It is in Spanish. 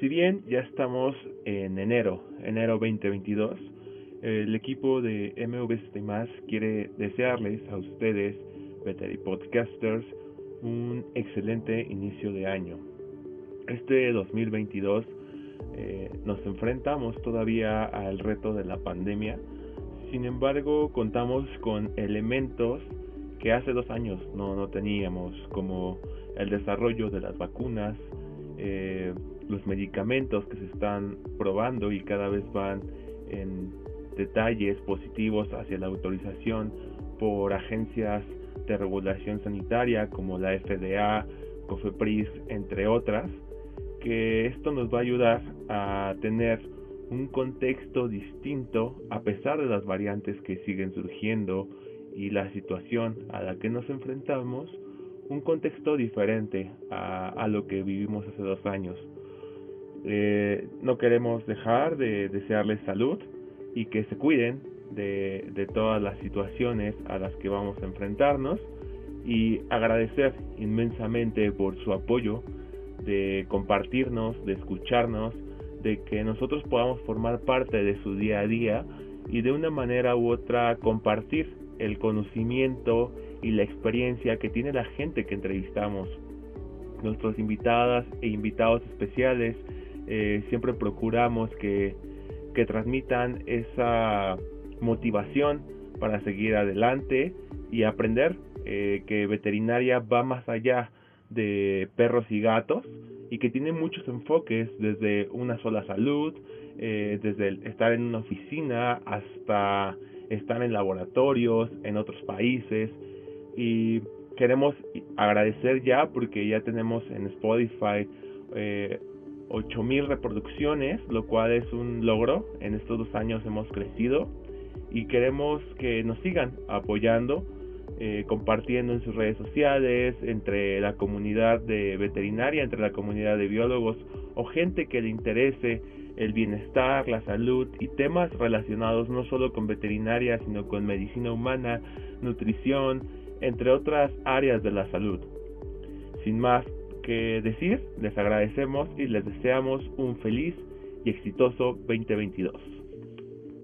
Si bien ya estamos en enero, enero 2022, el equipo de MV más quiere desearles a ustedes, Veteri Podcasters, un excelente inicio de año. Este 2022 eh, nos enfrentamos todavía al reto de la pandemia, sin embargo contamos con elementos que hace dos años no, no teníamos, como el desarrollo de las vacunas, eh, los medicamentos que se están probando y cada vez van en detalles positivos hacia la autorización por agencias de regulación sanitaria como la FDA, COFEPRIS, entre otras, que esto nos va a ayudar a tener un contexto distinto a pesar de las variantes que siguen surgiendo y la situación a la que nos enfrentamos, un contexto diferente a, lo que vivimos hace dos años. Eh, no queremos dejar de desearles salud y que se cuiden de, de todas las situaciones a las que vamos a enfrentarnos y agradecer inmensamente por su apoyo, de compartirnos, de escucharnos, de que nosotros podamos formar parte de su día a día y de una manera u otra compartir el conocimiento y la experiencia que tiene la gente que entrevistamos. Nuestras invitadas e invitados especiales eh, siempre procuramos que, que transmitan esa motivación para seguir adelante y aprender eh, que veterinaria va más allá de perros y gatos y que tiene muchos enfoques desde una sola salud, eh, desde estar en una oficina hasta estar en laboratorios en otros países y queremos agradecer ya porque ya tenemos en Spotify eh, 8000 reproducciones, lo cual es un logro. En estos dos años hemos crecido y queremos que nos sigan apoyando, eh, compartiendo en sus redes sociales, entre la comunidad de veterinaria, entre la comunidad de biólogos o gente que le interese el bienestar, la salud y temas relacionados no solo con veterinaria, sino con medicina humana, nutrición, entre otras áreas de la salud. Sin más que decir, les agradecemos y les deseamos un feliz y exitoso 2022.